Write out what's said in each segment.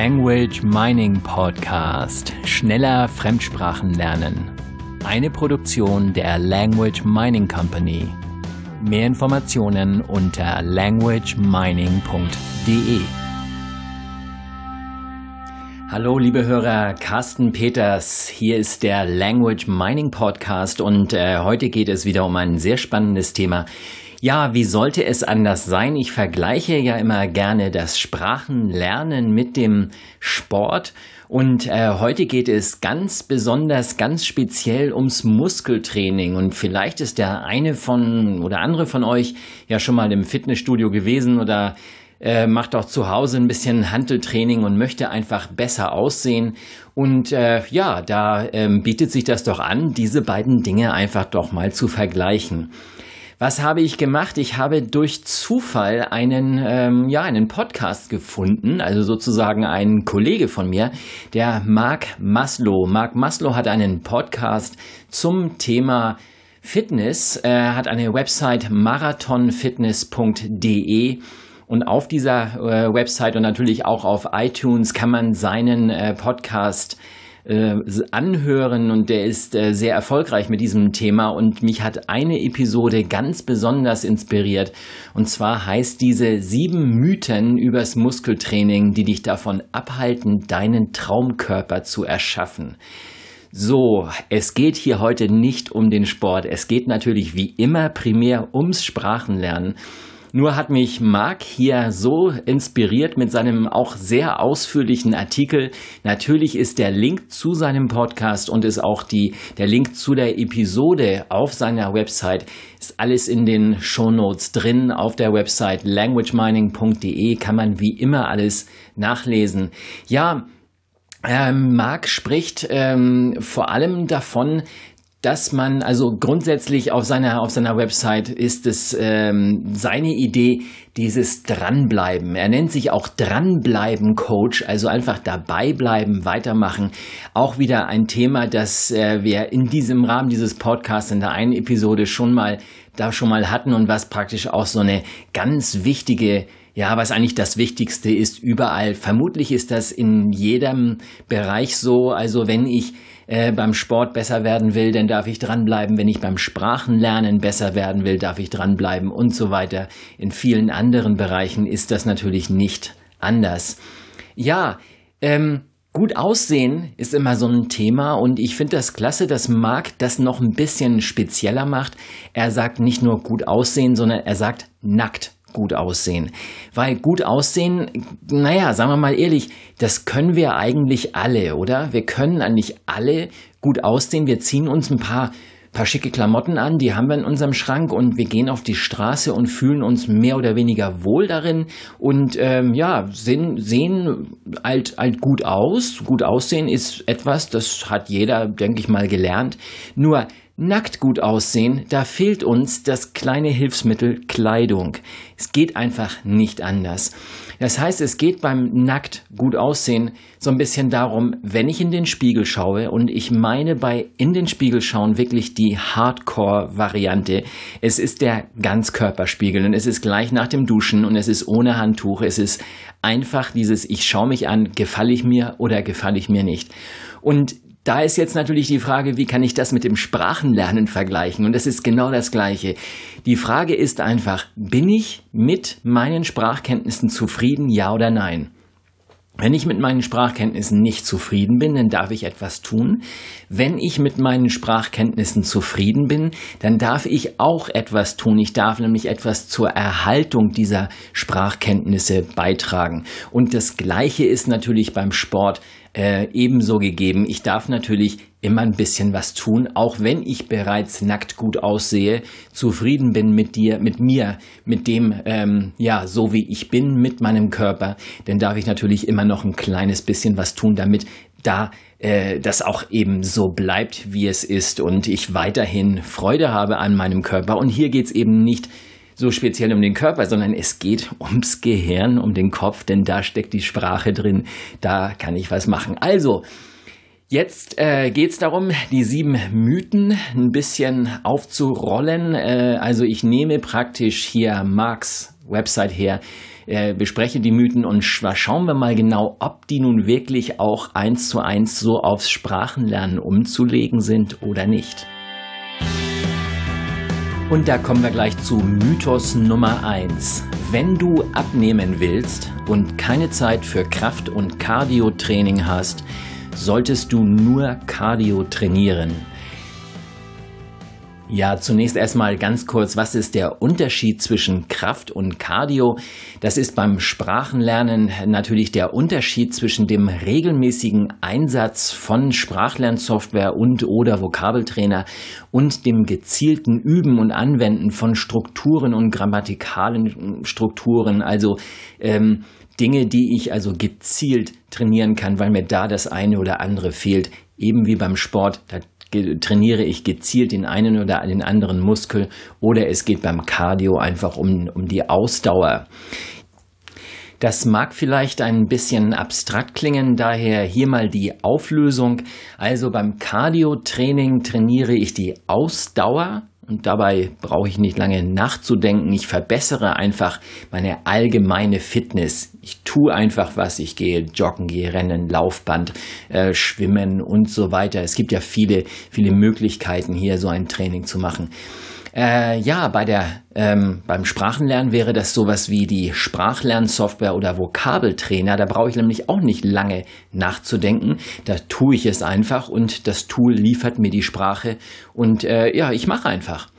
Language Mining Podcast. Schneller Fremdsprachen lernen. Eine Produktion der Language Mining Company. Mehr Informationen unter languagemining.de. Hallo liebe Hörer, Carsten Peters, hier ist der Language Mining Podcast und äh, heute geht es wieder um ein sehr spannendes Thema. Ja, wie sollte es anders sein? Ich vergleiche ja immer gerne das Sprachenlernen mit dem Sport. Und äh, heute geht es ganz besonders, ganz speziell ums Muskeltraining. Und vielleicht ist der eine von oder andere von euch ja schon mal im Fitnessstudio gewesen oder äh, macht auch zu Hause ein bisschen Handeltraining und möchte einfach besser aussehen. Und äh, ja, da ähm, bietet sich das doch an, diese beiden Dinge einfach doch mal zu vergleichen. Was habe ich gemacht? Ich habe durch Zufall einen, ähm, ja, einen Podcast gefunden, also sozusagen ein Kollege von mir, der Mark Maslow. Mark Maslow hat einen Podcast zum Thema Fitness. Er hat eine Website marathonfitness.de. Und auf dieser äh, Website und natürlich auch auf iTunes kann man seinen äh, Podcast äh, anhören und der ist äh, sehr erfolgreich mit diesem Thema und mich hat eine Episode ganz besonders inspiriert und zwar heißt diese sieben Mythen übers Muskeltraining, die dich davon abhalten, deinen Traumkörper zu erschaffen. So, es geht hier heute nicht um den Sport. Es geht natürlich wie immer primär ums Sprachenlernen. Nur hat mich Marc hier so inspiriert mit seinem auch sehr ausführlichen Artikel. Natürlich ist der Link zu seinem Podcast und ist auch die, der Link zu der Episode auf seiner Website. Ist alles in den Shownotes drin. Auf der Website languagemining.de kann man wie immer alles nachlesen. Ja, ähm, Marc spricht ähm, vor allem davon, dass man also grundsätzlich auf seiner auf seiner Website ist es ähm, seine Idee dieses dranbleiben. Er nennt sich auch dranbleiben Coach, also einfach dabei bleiben, weitermachen. Auch wieder ein Thema, das äh, wir in diesem Rahmen dieses Podcasts in der einen Episode schon mal da schon mal hatten und was praktisch auch so eine ganz wichtige ja, was eigentlich das Wichtigste ist überall. Vermutlich ist das in jedem Bereich so. Also wenn ich äh, beim Sport besser werden will, dann darf ich dranbleiben. Wenn ich beim Sprachenlernen besser werden will, darf ich dranbleiben und so weiter. In vielen anderen Bereichen ist das natürlich nicht anders. Ja, ähm, Gut aussehen ist immer so ein Thema und ich finde das klasse, dass Marc das noch ein bisschen spezieller macht. Er sagt nicht nur gut aussehen, sondern er sagt nackt gut aussehen. Weil gut aussehen, naja, sagen wir mal ehrlich, das können wir eigentlich alle, oder? Wir können eigentlich alle gut aussehen. Wir ziehen uns ein paar paar schicke Klamotten an, die haben wir in unserem Schrank und wir gehen auf die Straße und fühlen uns mehr oder weniger wohl darin und ähm, ja, sehen, sehen halt, halt gut aus. Gut aussehen ist etwas, das hat jeder, denke ich mal, gelernt. Nur nackt gut aussehen, da fehlt uns das kleine Hilfsmittel Kleidung. Es geht einfach nicht anders. Das heißt, es geht beim nackt gut aussehen so ein bisschen darum, wenn ich in den Spiegel schaue und ich meine bei in den Spiegel schauen wirklich die Hardcore-Variante. Es ist der Ganzkörperspiegel und es ist gleich nach dem Duschen und es ist ohne Handtuch. Es ist einfach dieses ich schaue mich an, gefalle ich mir oder gefalle ich mir nicht. Und da ist jetzt natürlich die Frage, wie kann ich das mit dem Sprachenlernen vergleichen? Und das ist genau das Gleiche. Die Frage ist einfach, bin ich mit meinen Sprachkenntnissen zufrieden, ja oder nein? Wenn ich mit meinen Sprachkenntnissen nicht zufrieden bin, dann darf ich etwas tun. Wenn ich mit meinen Sprachkenntnissen zufrieden bin, dann darf ich auch etwas tun. Ich darf nämlich etwas zur Erhaltung dieser Sprachkenntnisse beitragen. Und das Gleiche ist natürlich beim Sport äh, ebenso gegeben. Ich darf natürlich immer ein bisschen was tun, auch wenn ich bereits nackt gut aussehe, zufrieden bin mit dir, mit mir, mit dem, ähm, ja, so wie ich bin, mit meinem Körper, dann darf ich natürlich immer noch ein kleines bisschen was tun, damit da äh, das auch eben so bleibt, wie es ist und ich weiterhin Freude habe an meinem Körper. Und hier geht's eben nicht so speziell um den Körper, sondern es geht ums Gehirn, um den Kopf, denn da steckt die Sprache drin, da kann ich was machen. Also, Jetzt äh, geht es darum, die sieben Mythen ein bisschen aufzurollen. Äh, also ich nehme praktisch hier Marx Website her, äh, bespreche die Mythen und schauen wir mal genau, ob die nun wirklich auch eins zu eins so aufs Sprachenlernen umzulegen sind oder nicht. Und da kommen wir gleich zu Mythos Nummer 1. Wenn du abnehmen willst und keine Zeit für Kraft- und Cardio-Training hast, solltest du nur Cardio trainieren. Ja, zunächst erstmal ganz kurz, was ist der Unterschied zwischen Kraft und Cardio? Das ist beim Sprachenlernen natürlich der Unterschied zwischen dem regelmäßigen Einsatz von Sprachlernsoftware und oder Vokabeltrainer und dem gezielten Üben und Anwenden von Strukturen und grammatikalen Strukturen, also ähm, Dinge, die ich also gezielt trainieren kann, weil mir da das eine oder andere fehlt. Eben wie beim Sport, da trainiere ich gezielt den einen oder den anderen Muskel oder es geht beim Cardio einfach um, um die Ausdauer. Das mag vielleicht ein bisschen abstrakt klingen, daher hier mal die Auflösung. Also beim Cardio-Training trainiere ich die Ausdauer und dabei brauche ich nicht lange nachzudenken. Ich verbessere einfach meine allgemeine Fitness. Ich tue einfach was. Ich gehe joggen, gehe rennen, Laufband, äh, schwimmen und so weiter. Es gibt ja viele, viele Möglichkeiten hier so ein Training zu machen. Äh, ja, bei der, ähm, beim Sprachenlernen wäre das sowas wie die Sprachlernsoftware oder Vokabeltrainer. Da brauche ich nämlich auch nicht lange nachzudenken. Da tue ich es einfach und das Tool liefert mir die Sprache und äh, ja, ich mache einfach.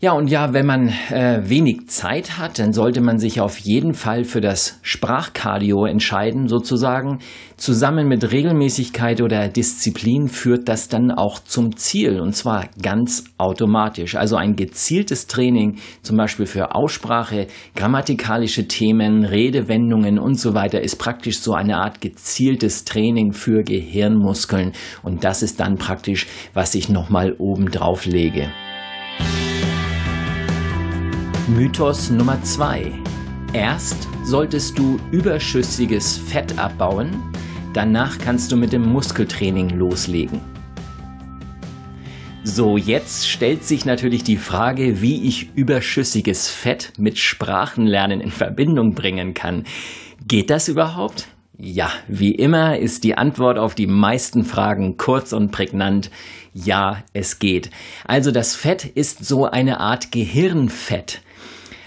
Ja, und ja, wenn man äh, wenig Zeit hat, dann sollte man sich auf jeden Fall für das Sprachkardio entscheiden, sozusagen. Zusammen mit Regelmäßigkeit oder Disziplin führt das dann auch zum Ziel, und zwar ganz automatisch. Also ein gezieltes Training, zum Beispiel für Aussprache, grammatikalische Themen, Redewendungen und so weiter, ist praktisch so eine Art gezieltes Training für Gehirnmuskeln. Und das ist dann praktisch, was ich nochmal oben drauf lege. Mythos Nummer 2. Erst solltest du überschüssiges Fett abbauen, danach kannst du mit dem Muskeltraining loslegen. So, jetzt stellt sich natürlich die Frage, wie ich überschüssiges Fett mit Sprachenlernen in Verbindung bringen kann. Geht das überhaupt? Ja, wie immer ist die Antwort auf die meisten Fragen kurz und prägnant. Ja, es geht. Also das Fett ist so eine Art Gehirnfett.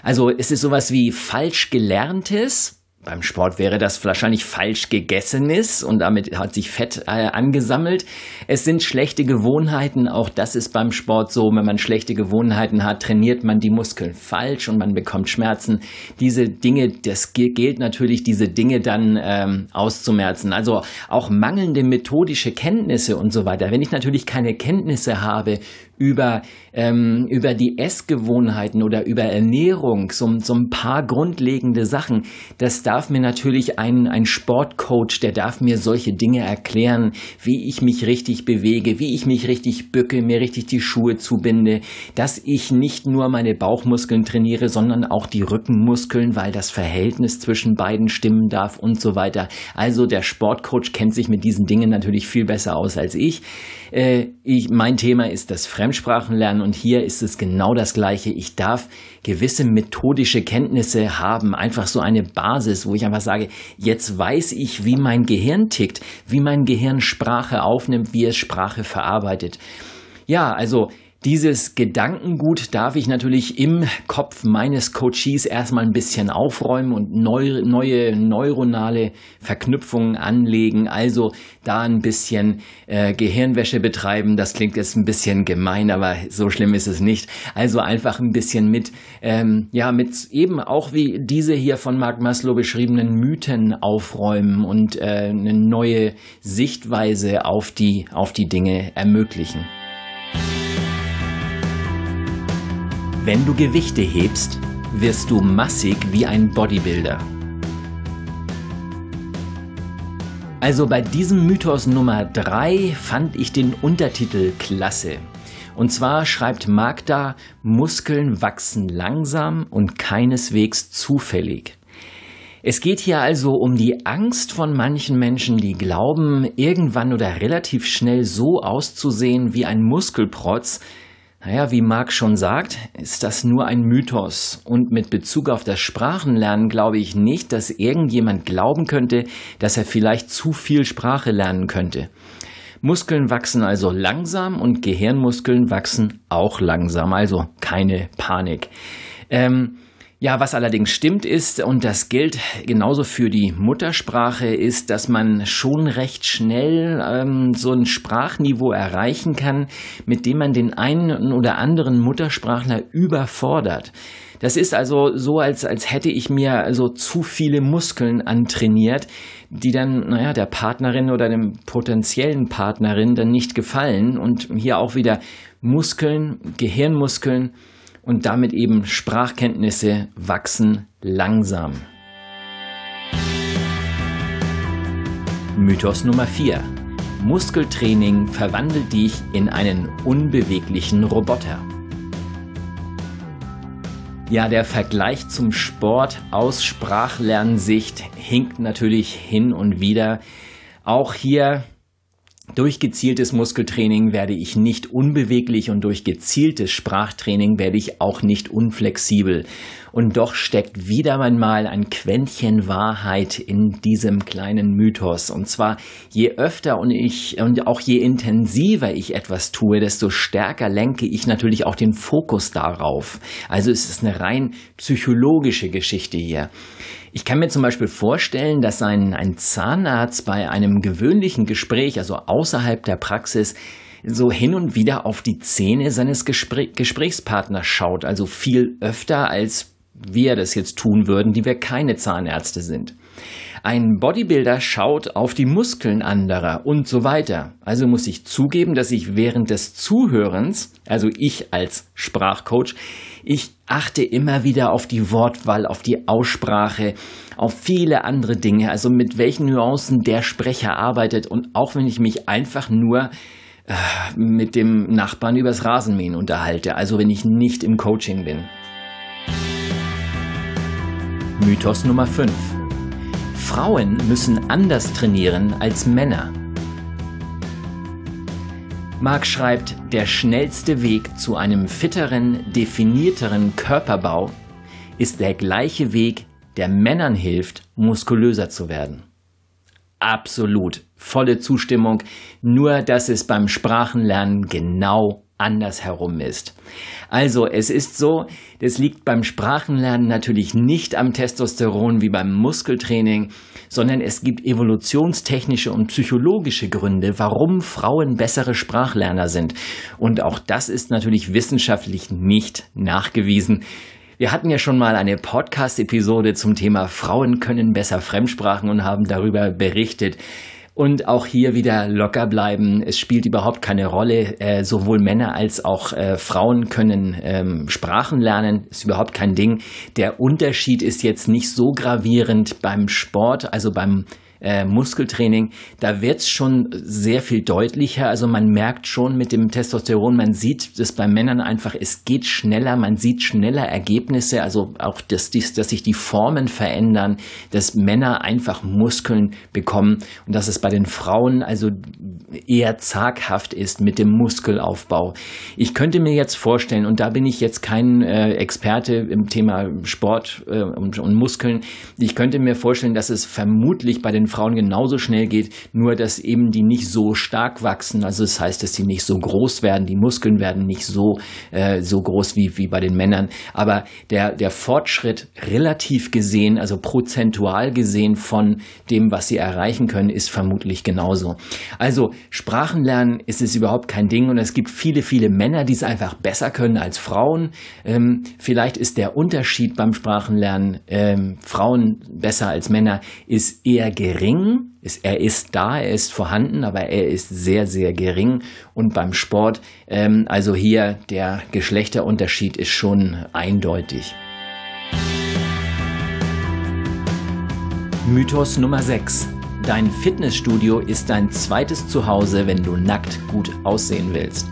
Also es ist sowas wie falsch gelerntes, beim Sport wäre das wahrscheinlich falsch gegessenes und damit hat sich Fett äh, angesammelt. Es sind schlechte Gewohnheiten, auch das ist beim Sport so. Wenn man schlechte Gewohnheiten hat, trainiert man die Muskeln falsch und man bekommt Schmerzen. Diese Dinge, das gilt natürlich, diese Dinge dann ähm, auszumerzen. Also auch mangelnde methodische Kenntnisse und so weiter. Wenn ich natürlich keine Kenntnisse habe über, ähm, über die Essgewohnheiten oder über Ernährung, so, so ein paar grundlegende Sachen. Das darf mir natürlich ein, ein Sportcoach, der darf mir solche Dinge erklären, wie ich mich richtig bewege, wie ich mich richtig bücke, mir richtig die Schuhe zubinde, dass ich nicht nur meine Bauchmuskeln trainiere, sondern auch die Rückenmuskeln, weil das Verhältnis zwischen beiden stimmen darf und so weiter. Also der Sportcoach kennt sich mit diesen Dingen natürlich viel besser aus als ich. Äh, ich mein Thema ist das Fremd Fremdsprachen lernen und hier ist es genau das Gleiche. Ich darf gewisse methodische Kenntnisse haben, einfach so eine Basis, wo ich einfach sage, jetzt weiß ich, wie mein Gehirn tickt, wie mein Gehirn Sprache aufnimmt, wie es Sprache verarbeitet. Ja, also dieses Gedankengut darf ich natürlich im Kopf meines Coaches erstmal ein bisschen aufräumen und neu, neue neuronale Verknüpfungen anlegen. Also da ein bisschen äh, Gehirnwäsche betreiben. Das klingt jetzt ein bisschen gemein, aber so schlimm ist es nicht. Also einfach ein bisschen mit, ähm, ja, mit eben auch wie diese hier von Mark Maslow beschriebenen Mythen aufräumen und äh, eine neue Sichtweise auf die, auf die Dinge ermöglichen. Wenn du Gewichte hebst, wirst du massig wie ein Bodybuilder. Also bei diesem Mythos Nummer 3 fand ich den Untertitel klasse. Und zwar schreibt Magda, Muskeln wachsen langsam und keineswegs zufällig. Es geht hier also um die Angst von manchen Menschen, die glauben, irgendwann oder relativ schnell so auszusehen wie ein Muskelprotz, Naja, wie Marc schon sagt, ist das nur ein Mythos. Und mit Bezug auf das Sprachenlernen glaube ich nicht, dass irgendjemand glauben könnte, dass er vielleicht zu viel Sprache lernen könnte. Muskeln wachsen also langsam und Gehirnmuskeln wachsen auch langsam, also keine Panik. Ähm, ja, was allerdings stimmt ist, und das gilt genauso für die Muttersprache, ist, dass man schon recht schnell ähm, so ein Sprachniveau erreichen kann, mit dem man den einen oder anderen Muttersprachler überfordert. Das ist also so, als, als hätte ich mir also zu viele Muskeln antrainiert, die dann, naja, der Partnerin oder dem potenziellen Partnerin dann nicht gefallen. Und hier auch wieder Muskeln, Gehirnmuskeln, und damit eben Sprachkenntnisse wachsen langsam. Mythos Nummer 4. Muskeltraining verwandelt dich in einen unbeweglichen Roboter. Ja, der Vergleich zum Sport aus Sprachlernsicht hinkt natürlich hin und wieder. Auch hier durch gezieltes Muskeltraining werde ich nicht unbeweglich und durch gezieltes Sprachtraining werde ich auch nicht unflexibel. Und doch steckt wieder einmal ein Quäntchen Wahrheit in diesem kleinen Mythos. Und zwar, je öfter und ich und auch je intensiver ich etwas tue, desto stärker lenke ich natürlich auch den Fokus darauf. Also es ist eine rein psychologische Geschichte hier. Ich kann mir zum Beispiel vorstellen, dass ein, ein Zahnarzt bei einem gewöhnlichen Gespräch, also außerhalb der Praxis, so hin und wieder auf die Zähne seines Gespräch, Gesprächspartners schaut, also viel öfter als wir das jetzt tun würden, die wir keine Zahnärzte sind. Ein Bodybuilder schaut auf die Muskeln anderer und so weiter. Also muss ich zugeben, dass ich während des Zuhörens, also ich als Sprachcoach, ich achte immer wieder auf die Wortwahl, auf die Aussprache, auf viele andere Dinge, also mit welchen Nuancen der Sprecher arbeitet und auch wenn ich mich einfach nur äh, mit dem Nachbarn übers Rasenmähen unterhalte, also wenn ich nicht im Coaching bin. Mythos Nummer 5. Frauen müssen anders trainieren als Männer. Marc schreibt, der schnellste Weg zu einem fitteren, definierteren Körperbau ist der gleiche Weg, der Männern hilft, muskulöser zu werden. Absolut, volle Zustimmung, nur dass es beim Sprachenlernen genau andersherum ist. Also, es ist so, das liegt beim Sprachenlernen natürlich nicht am Testosteron wie beim Muskeltraining, sondern es gibt evolutionstechnische und psychologische Gründe, warum Frauen bessere Sprachlerner sind. Und auch das ist natürlich wissenschaftlich nicht nachgewiesen. Wir hatten ja schon mal eine Podcast-Episode zum Thema Frauen können besser Fremdsprachen und haben darüber berichtet. Und auch hier wieder locker bleiben. Es spielt überhaupt keine Rolle. Äh, sowohl Männer als auch äh, Frauen können ähm, Sprachen lernen. Ist überhaupt kein Ding. Der Unterschied ist jetzt nicht so gravierend beim Sport, also beim äh, Muskeltraining, da wird's schon sehr viel deutlicher. Also man merkt schon mit dem Testosteron, man sieht das bei Männern einfach, es geht schneller, man sieht schneller Ergebnisse, also auch, dass, dies, dass sich die Formen verändern, dass Männer einfach Muskeln bekommen und dass es bei den Frauen also eher zaghaft ist mit dem Muskelaufbau. Ich könnte mir jetzt vorstellen, und da bin ich jetzt kein äh, Experte im Thema Sport äh, und, und Muskeln, ich könnte mir vorstellen, dass es vermutlich bei den Frauen genauso schnell geht, nur dass eben die nicht so stark wachsen. Also das heißt, dass sie nicht so groß werden, die Muskeln werden nicht so, äh, so groß wie, wie bei den Männern. Aber der, der Fortschritt relativ gesehen, also prozentual gesehen von dem, was sie erreichen können, ist vermutlich genauso. Also Sprachenlernen ist es überhaupt kein Ding und es gibt viele, viele Männer, die es einfach besser können als Frauen. Ähm, vielleicht ist der Unterschied beim Sprachenlernen ähm, Frauen besser als Männer ist eher gering gering. Er ist da, er ist vorhanden, aber er ist sehr, sehr gering. Und beim Sport, ähm, also hier der Geschlechterunterschied ist schon eindeutig. Mythos Nummer 6. Dein Fitnessstudio ist dein zweites Zuhause, wenn du nackt gut aussehen willst.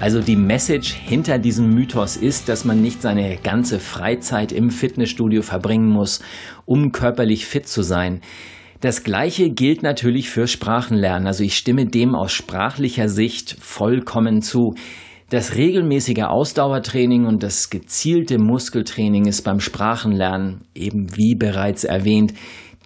Also die Message hinter diesem Mythos ist, dass man nicht seine ganze Freizeit im Fitnessstudio verbringen muss, um körperlich fit zu sein. Das gleiche gilt natürlich für Sprachenlernen. Also ich stimme dem aus sprachlicher Sicht vollkommen zu. Das regelmäßige Ausdauertraining und das gezielte Muskeltraining ist beim Sprachenlernen eben wie bereits erwähnt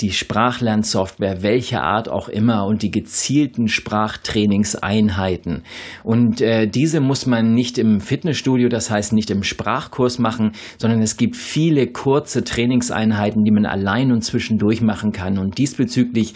die Sprachlernsoftware welcher Art auch immer und die gezielten Sprachtrainingseinheiten. Und äh, diese muss man nicht im Fitnessstudio, das heißt nicht im Sprachkurs machen, sondern es gibt viele kurze Trainingseinheiten, die man allein und zwischendurch machen kann. Und diesbezüglich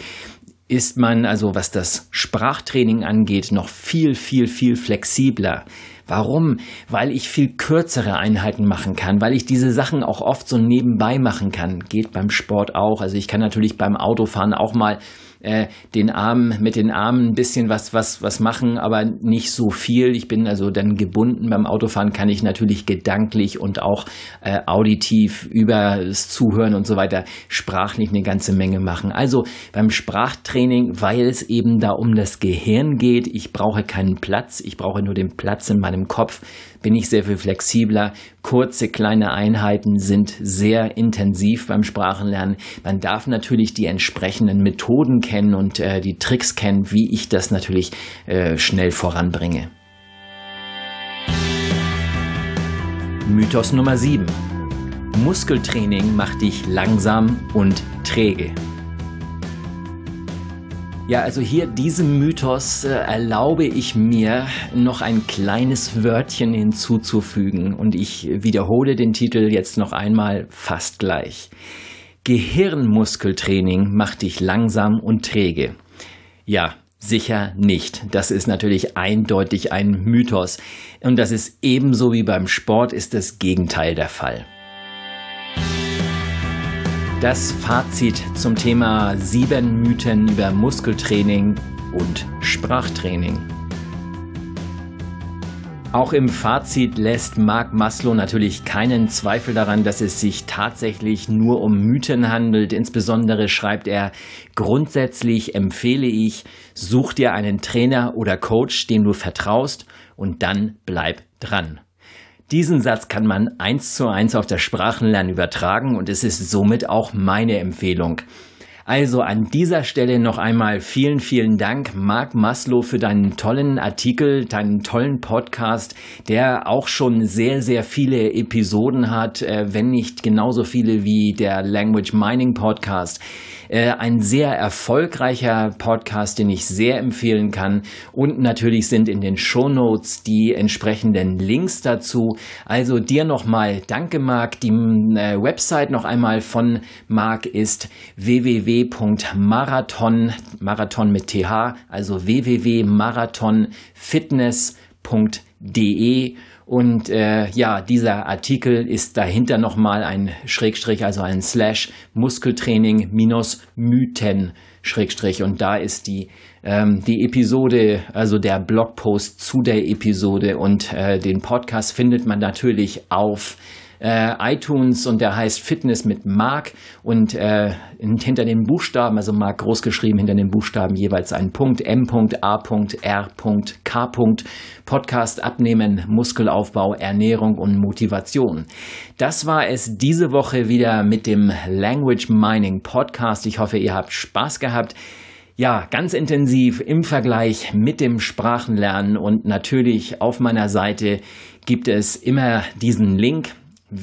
ist man also, was das Sprachtraining angeht, noch viel, viel, viel flexibler. Warum? Weil ich viel kürzere Einheiten machen kann, weil ich diese Sachen auch oft so nebenbei machen kann. Geht beim Sport auch. Also ich kann natürlich beim Autofahren auch mal äh, den Arm mit den Armen ein bisschen was was was machen, aber nicht so viel. Ich bin also dann gebunden beim Autofahren kann ich natürlich gedanklich und auch äh, auditiv über das Zuhören und so weiter sprachlich eine ganze Menge machen. Also beim Sprachtraining, weil es eben da um das Gehirn geht, ich brauche keinen Platz, ich brauche nur den Platz in meinem Kopf, bin ich sehr viel flexibler. Kurze kleine Einheiten sind sehr intensiv beim Sprachenlernen. Man darf natürlich die entsprechenden Methoden kennen und äh, die Tricks kennen, wie ich das natürlich äh, schnell voranbringe. Mythos Nummer 7. Muskeltraining macht dich langsam und träge. Ja, also hier diesem Mythos äh, erlaube ich mir noch ein kleines Wörtchen hinzuzufügen und ich wiederhole den Titel jetzt noch einmal fast gleich. Gehirnmuskeltraining macht dich langsam und träge. Ja, Sicher nicht. Das ist natürlich eindeutig ein Mythos. Und das ist ebenso wie beim Sport ist das Gegenteil der Fall. Das Fazit zum Thema sieben Mythen über Muskeltraining und Sprachtraining. Auch im Fazit lässt Mark Maslow natürlich keinen Zweifel daran, dass es sich tatsächlich nur um Mythen handelt. Insbesondere schreibt er, grundsätzlich empfehle ich, such dir einen Trainer oder Coach, dem du vertraust und dann bleib dran. Diesen Satz kann man eins zu eins auf das Sprachenlernen übertragen und es ist somit auch meine Empfehlung. Also an dieser Stelle noch einmal vielen, vielen Dank, Marc Maslow, für deinen tollen Artikel, deinen tollen Podcast, der auch schon sehr, sehr viele Episoden hat, äh, wenn nicht genauso viele wie der Language Mining Podcast. Äh, ein sehr erfolgreicher Podcast, den ich sehr empfehlen kann. Und natürlich sind in den Show Notes die entsprechenden Links dazu. Also dir nochmal Danke, Marc. Die äh, Website noch einmal von Marc ist www.marathon, Marathon mit TH, also www.marathonfitness.de und äh, ja, dieser Artikel ist dahinter nochmal ein Schrägstrich, also ein Slash Muskeltraining minus Mythen Schrägstrich. Und da ist die, ähm, die Episode, also der Blogpost zu der Episode und äh, den Podcast findet man natürlich auf äh, iTunes und der heißt Fitness mit Mark und äh, hinter den Buchstaben, also Mark groß geschrieben, hinter den Buchstaben jeweils ein Punkt, M. A. R. K. Podcast abnehmen, Muskelaufbau, Ernährung und Motivation. Das war es diese Woche wieder mit dem Language Mining Podcast. Ich hoffe, ihr habt Spaß gehabt. Ja, ganz intensiv im Vergleich mit dem Sprachenlernen und natürlich auf meiner Seite gibt es immer diesen Link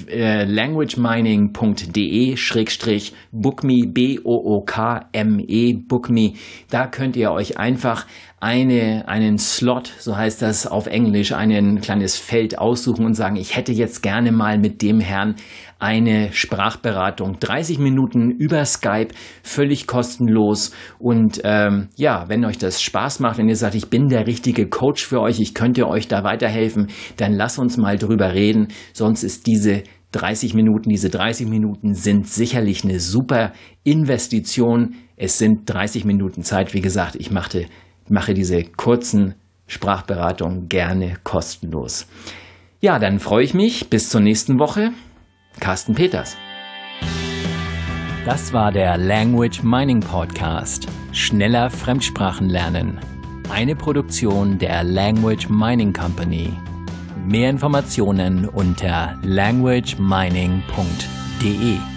äh, languagemining.de schrägstrich bookme B-O-O-K-M-E bookme da könnt ihr euch einfach eine, einen Slot, so heißt das auf Englisch, ein kleines Feld aussuchen und sagen, ich hätte jetzt gerne mal mit dem Herrn eine Sprachberatung. 30 Minuten über Skype, völlig kostenlos. Und ähm, ja, wenn euch das Spaß macht, wenn ihr sagt, ich bin der richtige Coach für euch, ich könnte euch da weiterhelfen, dann lasst uns mal drüber reden. Sonst ist diese 30 Minuten, diese 30 Minuten sind sicherlich eine super Investition. Es sind 30 Minuten Zeit. Wie gesagt, ich machte mache diese kurzen Sprachberatungen gerne kostenlos. Ja, dann freue ich mich. Bis zur nächsten Woche. Carsten Peters. Das war der Language Mining Podcast. Schneller Fremdsprachen lernen. Eine Produktion der Language Mining Company. Mehr Informationen unter languagemining.de.